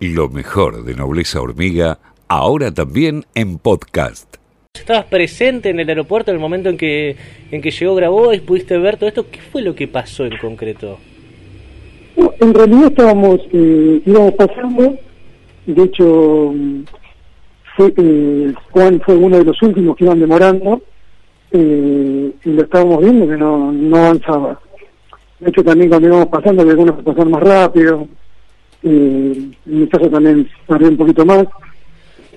Lo mejor de Nobleza Hormiga, ahora también en podcast. ¿Estabas presente en el aeropuerto en el momento en que, en que llegó Grabois? ¿Pudiste ver todo esto? ¿Qué fue lo que pasó en concreto? en realidad estábamos, eh, íbamos pasando, de hecho, fue, eh, Juan fue uno de los últimos que iban demorando, eh, y lo estábamos viendo que no, no avanzaba. De hecho, también cuando íbamos pasando, algunos pasaron más rápido, eh, en mi caso también tardé un poquito más,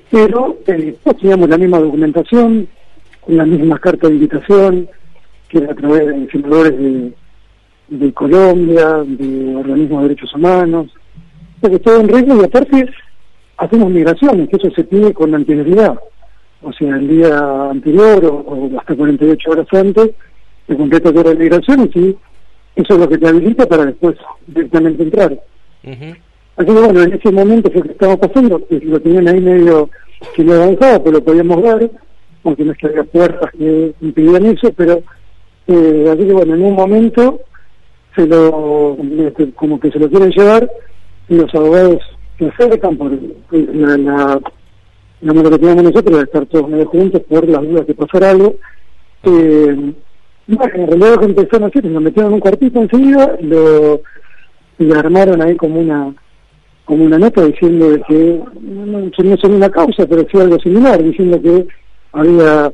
pero eh, pues teníamos la misma documentación, con las mismas cartas de invitación, que era a través de senadores de, de Colombia, de organismos de derechos humanos, porque todo en regla y aparte hacemos migraciones, que eso se pide con anterioridad, o sea, el día anterior o, hasta 48 horas antes, se completa toda la migración y eso es lo que te habilita para después directamente entrar. Así que bueno, en ese momento fue que estaba pasando, lo tenían ahí medio que no avanzaba, pero lo podíamos ver, aunque no había puertas que impidían eso, pero eh, así que bueno, en un momento se lo, este, como que se lo quieren llevar y los abogados se acercan por la, la, lo que teníamos nosotros de estar todos medio juntos por las dudas de pasar algo. Eh, bueno, en realidad lo empezaron a hacer lo metieron en un cuartito enseguida, lo, y armaron ahí como una como una nota diciendo que no, no son una causa, pero sí algo similar, diciendo que había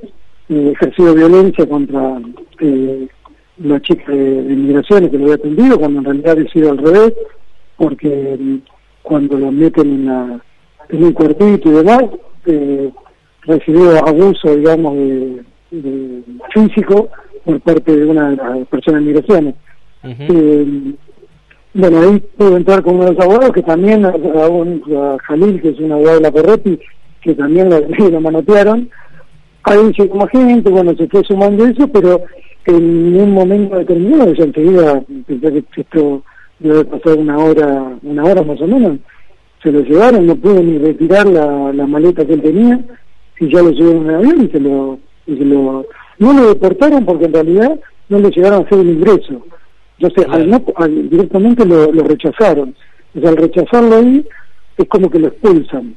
eh, ejercido violencia contra eh, la chica de, de, migraciones que lo había atendido, cuando en realidad había sido al revés, porque mm, cuando lo meten en, la, en un cuartito y demás, eh, recibió abuso, digamos, de, de, físico por parte de una de las personas de migraciones. eh, bueno, ahí pudo entrar con uno de los abogados que también, a, Jalil, que es un abogado de la Correpi, que también lo, manotearon. Ahí llegó más gente, bueno, se fue sumando eso, pero en un momento determinado, ya enseguida pensé que esto debe pasar una hora, una hora más o menos, se lo llevaron, no pudo ni retirar la, la maleta que él tenía, y ya lo llevaron en avión y se lo, y se lo, no lo deportaron porque en realidad no le llegaron a hacer el ingreso entonces, al no, al, directamente lo, lo, rechazaron. O sea, al rechazarlo ahí, es como que lo expulsan.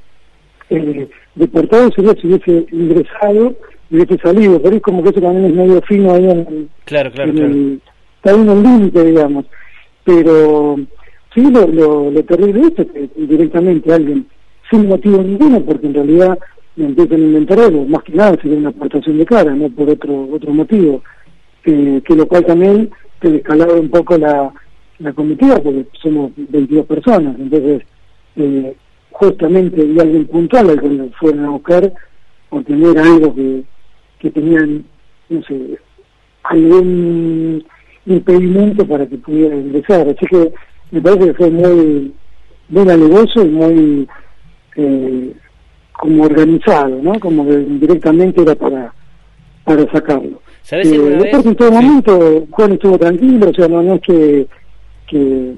Eh, deportado sería si hubiese ingresado y hubiese salido, pero es como que eso también es medio fino ahí en, claro, claro, en claro. el, está en el límite, digamos. Pero sí, lo, lo, lo terrible es que directamente alguien, sin motivo ninguno, porque en realidad empiezan a inventar algo, más que nada sería una aportación de cara, no por otro otro motivo, eh, que lo cual también se descalaba un poco la, la comitiva porque somos 22 personas, entonces eh, justamente y alguien puntual al que fueron a buscar por tener algo que, que tenían, no sé, algún impedimento para que pudiera ingresar. Así que me parece que fue muy, muy alevoso y muy eh, como organizado, ¿no? Como que directamente era para, para sacarlo. ¿Sabes si alguna eh, vez? En todo Sí. momento Juan estuvo tranquilo, o sea, no, no es que, que,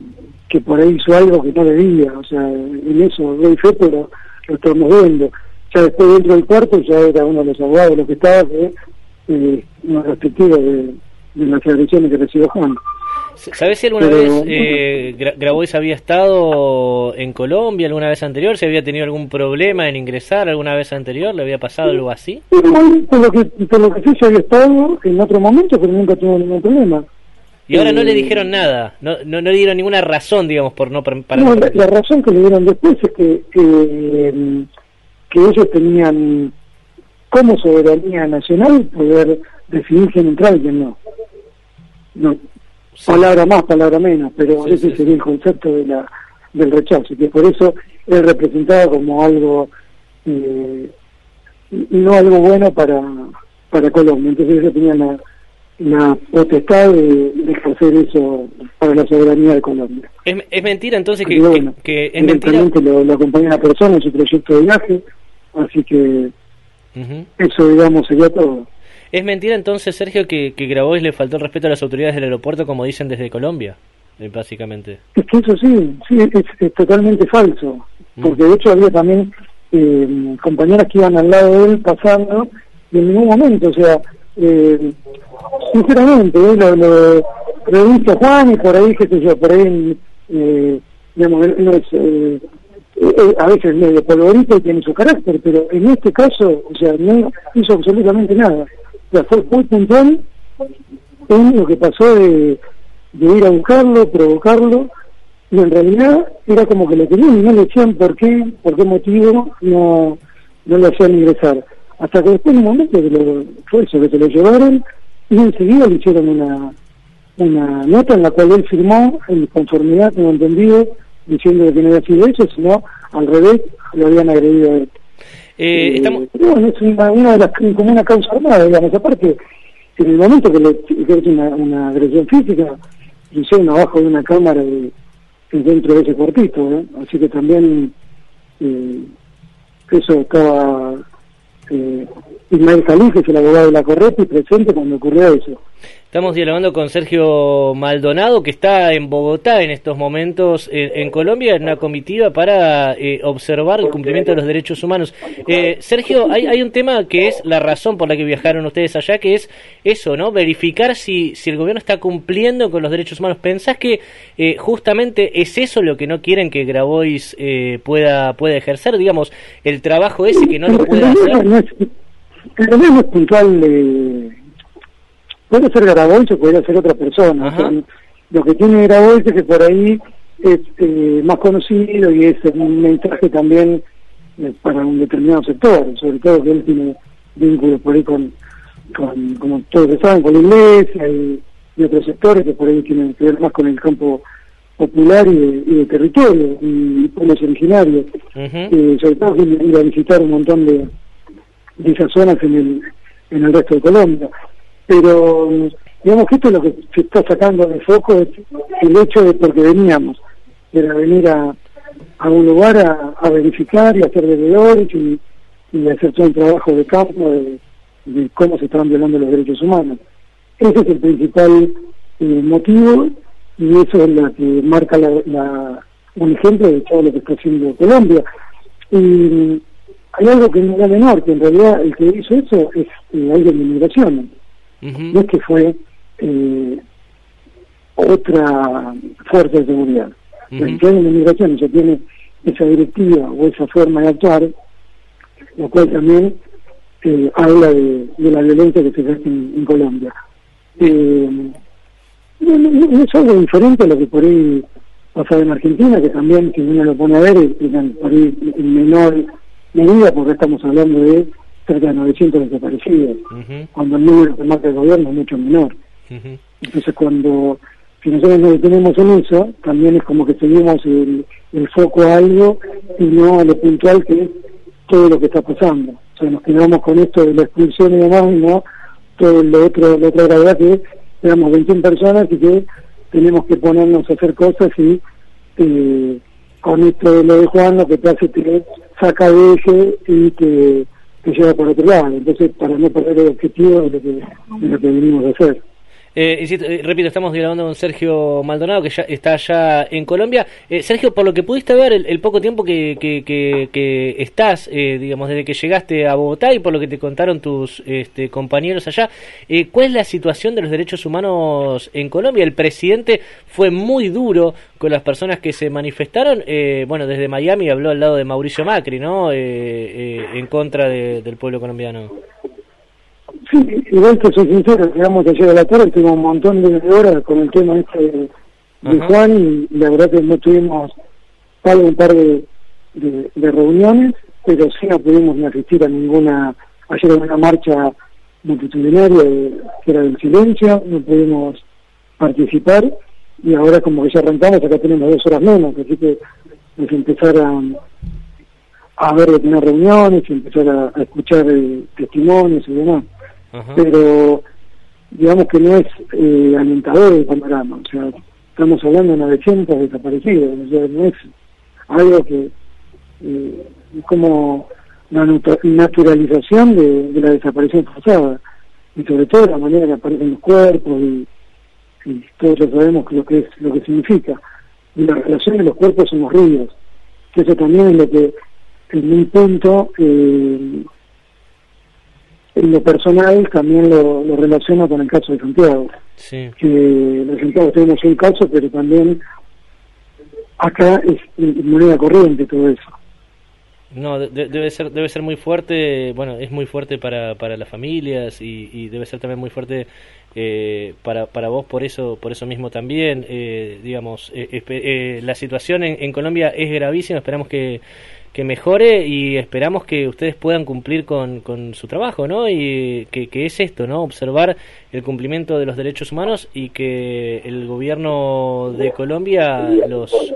que por ahí hizo algo que no debía, o sea, en eso doy fe, pero lo estamos viendo. Ya después dentro del cuarto ya era uno de los abogados los que estaba, eh, uno de, de las agresiones que recibió Juan. ¿Sabes si alguna Pero- vez eh, Gra- Grabois había estado en Colombia alguna vez anterior? ¿Se había tenido algún problema en ingresar alguna vez anterior? ¿Le había pasado algo así? Pero por lo que, por lo que sé, ya había estado en otro momento, pero nunca tuvo ningún problema. Y ahora no le Eh, dijeron nada, no, no, no le dieron ninguna razón, digamos, por no para No, la, la razón que le dieron después es que, eh, que ellos tenían como soberanía nacional poder decidir quién entraba y quién no. No, Sí. palabra más, palabra menos, pero Sí, ese sí, sería el concepto de la, del rechazo, y que por eso es representado como algo, eh, no algo bueno para, para Colombia. Entonces ellos tenían la, la potestad de, de ejercer eso para la soberanía de Colombia. Es, es mentira entonces que, bueno, que, que es mentira. lo, lo acompaña una persona en su proyecto de viaje, así que eso, digamos, sería todo. Es mentira entonces, Sergio, que, que Grabois le faltó el respeto a las autoridades del aeropuerto, como dicen desde Colombia, eh, básicamente. Es que eso sí, sí, es, es totalmente falso, Mm. porque de hecho había también eh, compañeras que iban al lado de él pasando y en ningún momento, o sea, eh, sinceramente, eh, lo, lo, lo he visto a Juan y por ahí, qué sé yo, por ahí, eh, digamos, él no es, eh, eh, a veces medio polvorito y tiene su carácter, pero en este caso, o sea, no hizo absolutamente nada. Sea, fue muy puntual en lo que pasó de, de ir a buscarlo, provocarlo, y en realidad era como que lo tenían y no le decían por qué, por qué motivo no, no lo hacían ingresar. Hasta que después en un momento que lo, fue eso, que se lo llevaron y enseguida le hicieron una, una nota en la cual él firmó en conformidad, tengo entendido, diciendo que no había sido eso, sino al revés, lo habían agredido a él. Eh, Eh, estamos... bueno, es una, una de las, como una causa armada, digamos, aparte, en el momento que le que una, una agresión física, hicieron abajo de una cámara de, de dentro de ese cuartito, así que también eh, eso estaba eh, Ismael Jalí, que es el abogado de la Correpi, presente cuando ocurrió eso. Estamos dialogando con Sergio Maldonado, que está en Bogotá en estos momentos, en, en Colombia, en una comitiva para eh, observar el cumplimiento de los derechos humanos. Eh, Sergio, hay, un tema que es la razón por la que viajaron ustedes allá, que es eso, ¿no? Verificar si, si el gobierno está cumpliendo con los derechos humanos. ¿Pensás que eh, justamente es eso lo que no quieren que Grabois eh, pueda, pueda ejercer? Digamos, el trabajo ese que no lo puede hacer. es, puntual. Puede ser Grabois o puede ser otra persona. O sea, lo que tiene Grabois es que por ahí es eh, más conocido y es un mensaje también eh, para un determinado sector, sobre todo que él tiene vínculos por ahí con, con como todos saben, con la iglesia y, y otros sectores que por ahí tienen que ver más con el campo popular y de, y de territorio y pueblos originarios Ujú. eh, sobre todo ir a visitar un montón de, de esas zonas en el, en el resto de Colombia. Pero mm, digamos que esto es lo que se está sacando de foco, es el hecho de porque veníamos, era venir a, un lugar a, verificar y hacer deberes y, y hacer todo el trabajo de campo de, de cómo se están violando los derechos humanos. Ese es el principal eh, motivo y eso es lo que marca la, la- un ejemplo de todo lo que está haciendo Colombia. Y hay algo que no es menor, que en realidad el que hizo eso es eh, alguien de no es que fue eh, otra fuerza de seguridad. El que alguien de inmigración ya tiene esa directiva o esa forma de actuar, lo cual también eh, habla de, de la violencia que se ejerce en, en Colombia. Eh, no, no- no es algo diferente a lo que por ahí pasaba en Argentina, que también, si uno lo pone a ver, eran por ahí en menor medida, porque estamos hablando de cerca de 900 desaparecidos, Ujú. cuando el número que marca el gobierno es mucho menor. Entonces, cuando si nosotros nos detenemos en eso, también es como que seguimos el, el foco a algo y no a lo puntual que es todo lo que está pasando. O sea, nos quedamos con esto de la expulsión y demás, y no todo lo otro, la otra gravedad que es, éramos 21 personas y que tenemos que ponernos a hacer cosas y eh, con esto de lo de Juan lo que te hace te saca de eje y te, te lleva por otro lado. Entonces, para no perder el objetivo de lo que, de lo que venimos a hacer. Eh, insisto, eh, repito, estamos dialogando con Sergio Maldonado, que ya está allá en Colombia. Eh, Sergio, por lo que pudiste ver, el, poco tiempo que, que, que, que estás, eh, digamos, desde que llegaste a Bogotá y por lo que te contaron tus este, compañeros allá, eh, ¿cuál es la situación de los derechos humanos en Colombia? El presidente fue muy duro con las personas que se manifestaron. Bueno, desde Miami habló al lado de Mauricio Macri, ¿no? En contra de- del pueblo colombiano. Sí, igual que soy sincero, llegamos ayer a la tarde, tuvimos un montón de horas con el tema este de. Juan y la verdad que no tuvimos salvo un par de, de, de reuniones, pero sí no pudimos ni asistir a ninguna, ayer en una marcha multitudinaria de- que era del silencio, no pudimos participar y ahora como que ya arrancamos, acá tenemos dos horas menos, así que es empezar a, a ver de tener reuniones, y empezar a, a escuchar eh, testimonios y demás Pero digamos que no es eh, alentador el panorama, o sea, estamos hablando de 900 desaparecidos, o sea, no es algo que eh, es como la natu- naturalización de, de la desaparición forzada, y sobre todo la manera que aparecen los cuerpos, y, y todos ya sabemos lo que es lo que significa, y la relación de los cuerpos son los ríos, que eso también es lo que en un punto eh, en lo personal también lo, lo relaciono con el caso de Santiago, Sí. que en Santiago tenemos un caso, pero también acá es moneda corriente todo eso. No, debe ser debe ser muy fuerte, bueno, es muy fuerte para, para las familias y, debe ser también muy fuerte eh, para, para vos por eso por eso mismo también, eh, digamos, eh, la situación en, Colombia es gravísima, esperamos que, que mejore y esperamos que ustedes puedan cumplir con, con su trabajo, ¿no? Y que, que es esto, ¿no? Observar el cumplimiento de los derechos humanos y que el gobierno de Colombia los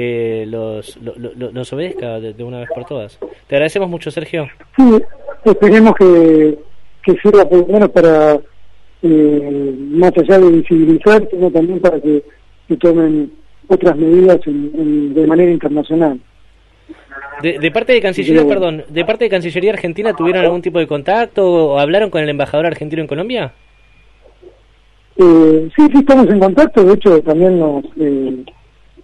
eh, los, los obedezca de, una vez por todas. Te agradecemos mucho, Sergio. Sí, esperemos que, que sirva por lo menos para, eh, más allá de visibilizar, sino también para que, tomen otras medidas de manera internacional. De, parte de Cancillería, perdón, de parte de Cancillería Argentina, ¿tuvieron algún tipo de contacto o hablaron con el embajador argentino en Colombia? Eh, sí, sí, estamos en contacto. De hecho, también nos, eh,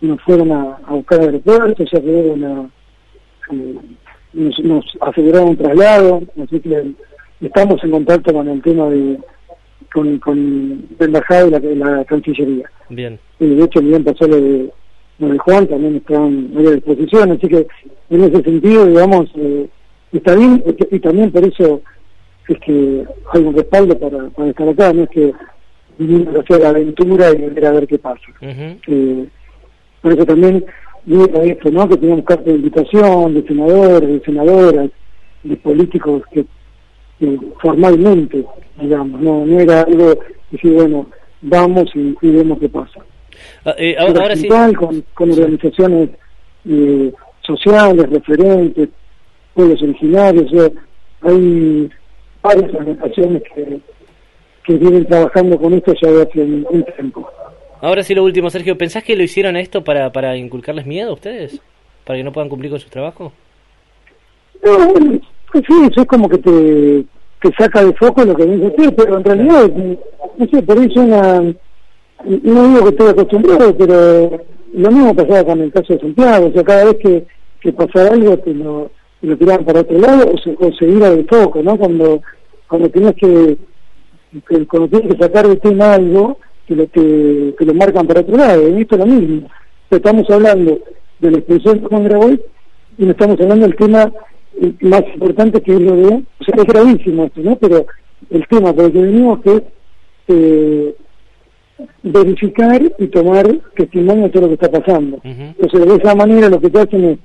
nos fueron a, buscar al aeropuerto, se a, eh, nos, nos aseguraron un traslado, así que estamos en contacto con el tema de con, con la embajada y la, cancillería. Bien. Y de hecho, bien pasó lo de, lo Juan, también están a disposición, así que en ese sentido, digamos, eh, está bien, y también por eso es que hay un respaldo para, para estar acá, no es que vinimos a hacer la aventura y ver a ver qué pasa. Por eso también digo esto, ¿no? Que teníamos carta de invitación de senadores, de senadoras, de políticos que, formalmente, digamos, no, no era algo decir, bueno, vamos y, vemos qué pasa. Ah, eh, ahora, sí. Con, con organizaciones eh, sociales, referentes, pueblos originarios, hay varias organizaciones que, que vienen trabajando con esto ya desde hace un tiempo. Ahora sí lo último, Sergio, ¿pensás que lo hicieron esto para, para inculcarles miedo a ustedes? ¿Para que no puedan cumplir con su trabajo? No, pues sí, eso es como que te, te saca de foco lo que dice usted, pero en realidad, no sé, por eso una... No digo que estoy acostumbrado, pero lo mismo pasaba con el caso de Santiago, o sea, cada vez que, que pasaba algo te lo, te lo tiraban para otro lado o se, o se iba de foco, ¿no? Cuando, cuando tenías que, cuando tienes que sacar de tema algo, que lo, que, lo marcan para otro lado. Y esto es lo mismo. Estamos hablando de la expulsión de Juan Graboy y no estamos hablando del tema más importante que es lo de... O sea, es gravísimo esto, ¿no? Pero el tema por el que venimos es eh, verificar y tomar testimonio de todo lo que está pasando. Entonces, de esa manera lo que te hacen es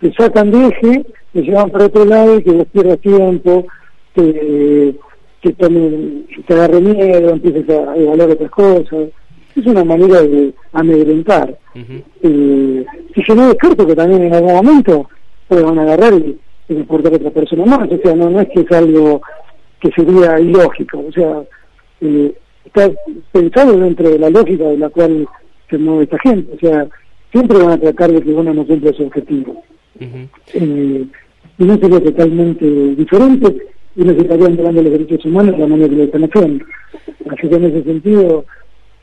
te sacan de eje, te llevan para otro lado y que vos pierdas tiempo, te, que también te agarre miedo, empieces a evaluar otras cosas. Es una manera de amedrentar. y yo no descarto que también en algún momento puedan agarrar y, y a otra persona más. O sea, no, no es que es algo que sería ilógico. O sea, eh, está pensado dentro de la lógica de la cual se mueve esta gente. O sea, siempre van a tratar de que uno no cumpla su objetivo. eh, y no sería totalmente diferente y nos estarían violando los derechos humanos de la manera que lo están haciendo. Así que en ese sentido,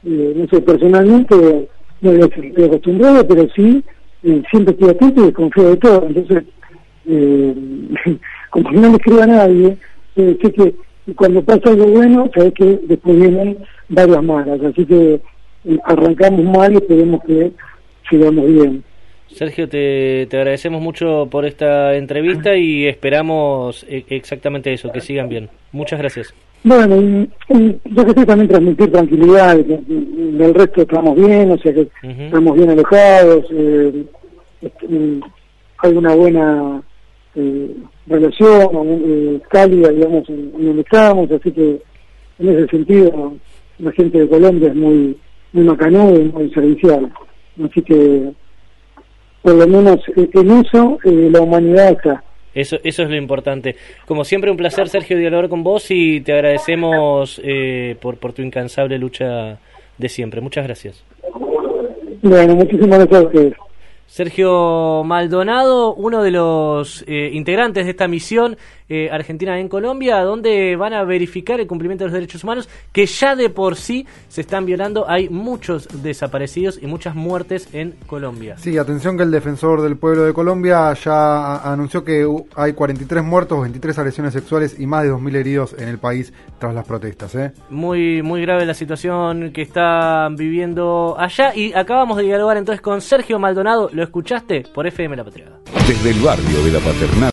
eh, no sé, personalmente no estoy acostumbrado, pero sí, eh, siempre estoy atento y desconfío de todo. Entonces, eh, como no le escribo a nadie, eh, sé que cuando pasa algo bueno, sabes que después vienen varias malas. Así que eh, arrancamos mal y esperemos que sigamos bien. Sergio, te, te, agradecemos mucho por esta entrevista y esperamos e, exactamente eso, que sigan bien. Muchas gracias. Bueno, y, yo que también transmitir tranquilidad, que, del resto estamos bien, o sea que estamos bien alojados, eh, este, hay una buena eh, relación eh, cálida, digamos, en, donde estamos, así que en ese sentido la gente de Colombia es muy, muy macanuda y muy servicial. Así que por lo menos eh, en eso eh, la humanidad está. Eso, eso es lo importante. Como siempre, un placer, Sergio, dialogar con vos y te agradecemos eh, por, por tu incansable lucha de siempre. Muchas gracias. Bueno, muchísimas gracias a ustedes. Sergio Maldonado, uno de los eh, integrantes de esta misión eh, argentina en Colombia, donde van a verificar el cumplimiento de los derechos humanos, que ya de por sí se están violando. Hay muchos desaparecidos y muchas muertes en Colombia. Sí, atención que el defensor del pueblo de Colombia ya anunció que hay 43 muertos, 23 agresiones sexuales y más de 2.000 heridos en el país tras las protestas. ¿eh? Muy, muy grave la situación que están viviendo allá. Y acabamos de dialogar entonces con Sergio Maldonado. ¿Lo escuchaste? Por FM La Patriada. Desde el barrio de la Paternal,